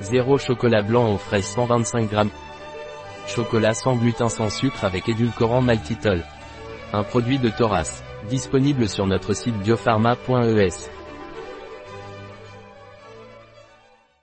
0 chocolat blanc aux fraises 125 g. Chocolat sans gluten sans sucre avec édulcorant maltitol. Un produit de Thoras. Disponible sur notre site biopharma.es.